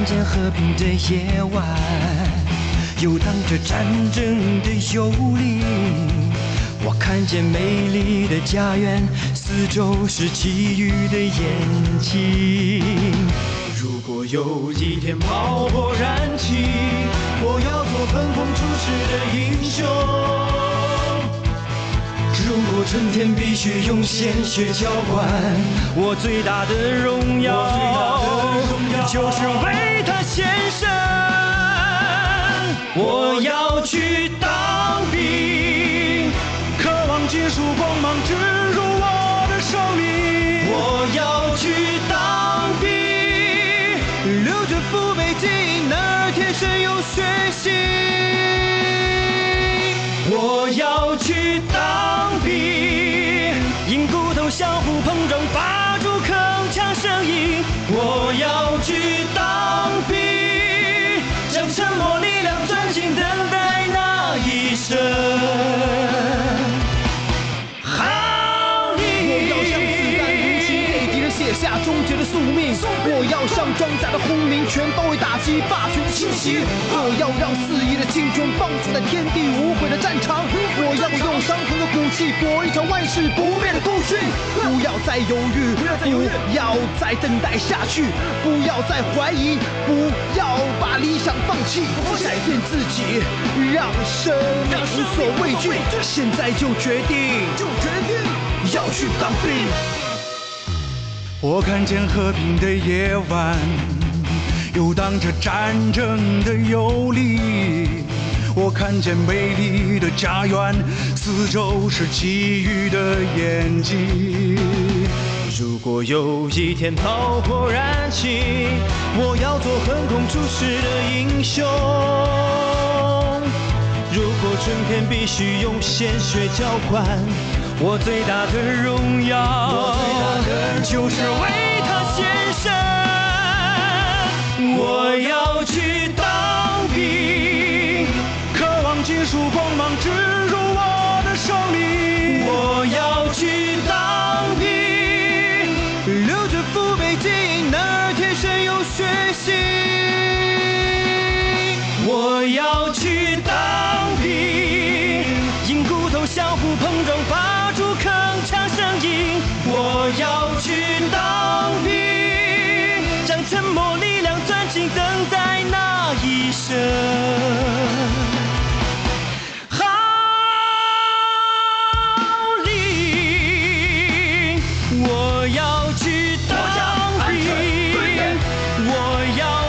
看见和平的夜晚，游荡着战争的幽灵。我看见美丽的家园，四周是其余的眼睛。如果有一天炮火燃起，我要做横空出世的英雄。如果春天必须用鲜血浇灌，我最大的荣耀就是为他献身。我要去当兵，渴望金属光芒植入我的生命。我要去当兵，流着父辈基因，男儿天生有血性。我要相互碰撞，发出铿锵声音。我要去当兵，写下终结的宿命。我要向装甲的轰鸣，全方位打击霸权的侵袭。我要让肆意的青春放逐在天地无悔的战场。我要用伤痕的骨气搏一场万世不灭的孤军。不要再犹豫，不要再等待下去，不要再怀疑，不要把理想放弃，改变自己，让生命无所畏惧。现在就决定，就决定要去当兵。我看见和平的夜晚，游荡着战争的游离。我看见美丽的家园，四周是其余的眼睛。如果有一天炮火燃起，我要做横空出世的英雄。如果春天必须用鲜血浇灌，我最大的荣耀就是为他献身。我要去当兵，渴望金属光芒植入我的生命。我要去当兵，留着父辈基因，那儿天生有血性。相互碰撞发出铿锵声音我要去当兵将沉默力量攥紧等待那一声号令我要去当兵我要